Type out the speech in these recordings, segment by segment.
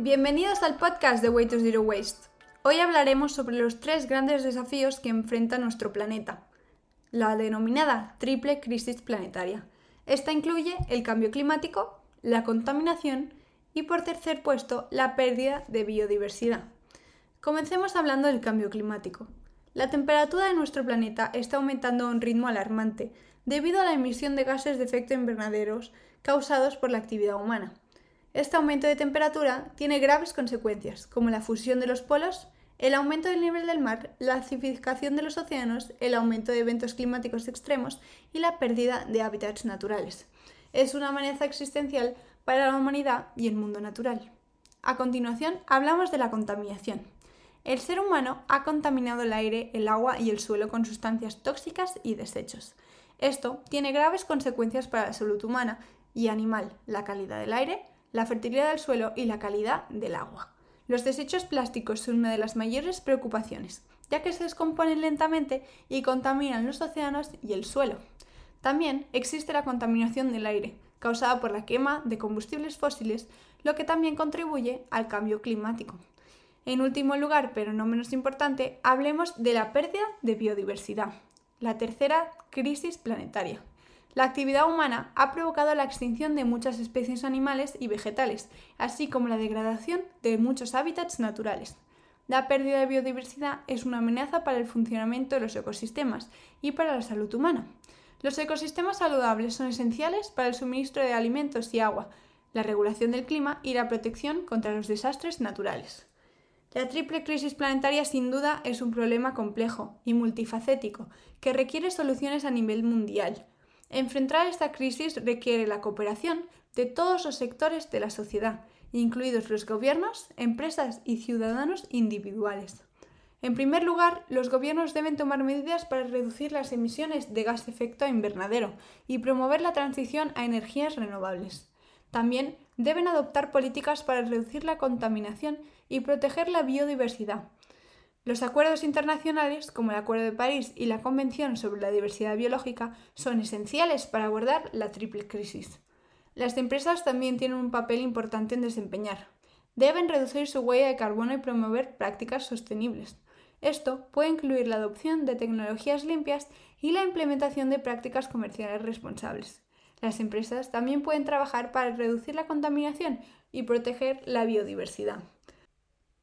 Bienvenidos al podcast de Way to Zero Waste. Hoy hablaremos sobre los tres grandes desafíos que enfrenta nuestro planeta, la denominada triple crisis planetaria. Esta incluye el cambio climático, la contaminación y, por tercer puesto, la pérdida de biodiversidad. Comencemos hablando del cambio climático. La temperatura de nuestro planeta está aumentando a un ritmo alarmante debido a la emisión de gases de efecto invernaderos causados por la actividad humana. Este aumento de temperatura tiene graves consecuencias, como la fusión de los polos, el aumento del nivel del mar, la acidificación de los océanos, el aumento de eventos climáticos extremos y la pérdida de hábitats naturales. Es una amenaza existencial para la humanidad y el mundo natural. A continuación, hablamos de la contaminación. El ser humano ha contaminado el aire, el agua y el suelo con sustancias tóxicas y desechos. Esto tiene graves consecuencias para la salud humana y animal, la calidad del aire, la fertilidad del suelo y la calidad del agua. Los desechos plásticos son una de las mayores preocupaciones, ya que se descomponen lentamente y contaminan los océanos y el suelo. También existe la contaminación del aire, causada por la quema de combustibles fósiles, lo que también contribuye al cambio climático. En último lugar, pero no menos importante, hablemos de la pérdida de biodiversidad, la tercera crisis planetaria. La actividad humana ha provocado la extinción de muchas especies animales y vegetales, así como la degradación de muchos hábitats naturales. La pérdida de biodiversidad es una amenaza para el funcionamiento de los ecosistemas y para la salud humana. Los ecosistemas saludables son esenciales para el suministro de alimentos y agua, la regulación del clima y la protección contra los desastres naturales. La triple crisis planetaria sin duda es un problema complejo y multifacético que requiere soluciones a nivel mundial, Enfrentar esta crisis requiere la cooperación de todos los sectores de la sociedad, incluidos los gobiernos, empresas y ciudadanos individuales. En primer lugar, los gobiernos deben tomar medidas para reducir las emisiones de gas de efecto invernadero y promover la transición a energías renovables. También deben adoptar políticas para reducir la contaminación y proteger la biodiversidad, los acuerdos internacionales, como el Acuerdo de París y la Convención sobre la Diversidad Biológica, son esenciales para abordar la triple crisis. Las empresas también tienen un papel importante en desempeñar. Deben reducir su huella de carbono y promover prácticas sostenibles. Esto puede incluir la adopción de tecnologías limpias y la implementación de prácticas comerciales responsables. Las empresas también pueden trabajar para reducir la contaminación y proteger la biodiversidad.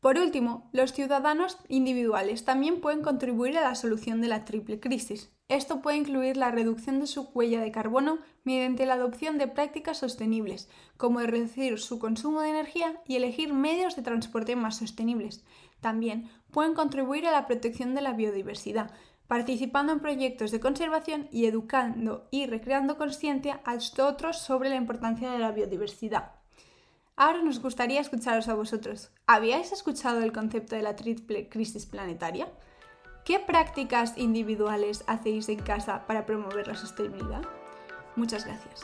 Por último, los ciudadanos individuales también pueden contribuir a la solución de la triple crisis. Esto puede incluir la reducción de su huella de carbono mediante la adopción de prácticas sostenibles, como reducir su consumo de energía y elegir medios de transporte más sostenibles. También pueden contribuir a la protección de la biodiversidad, participando en proyectos de conservación y educando y recreando conciencia a otros sobre la importancia de la biodiversidad. Ahora nos gustaría escucharos a vosotros. ¿Habíais escuchado el concepto de la triple crisis planetaria? ¿Qué prácticas individuales hacéis en casa para promover la sostenibilidad? Muchas gracias.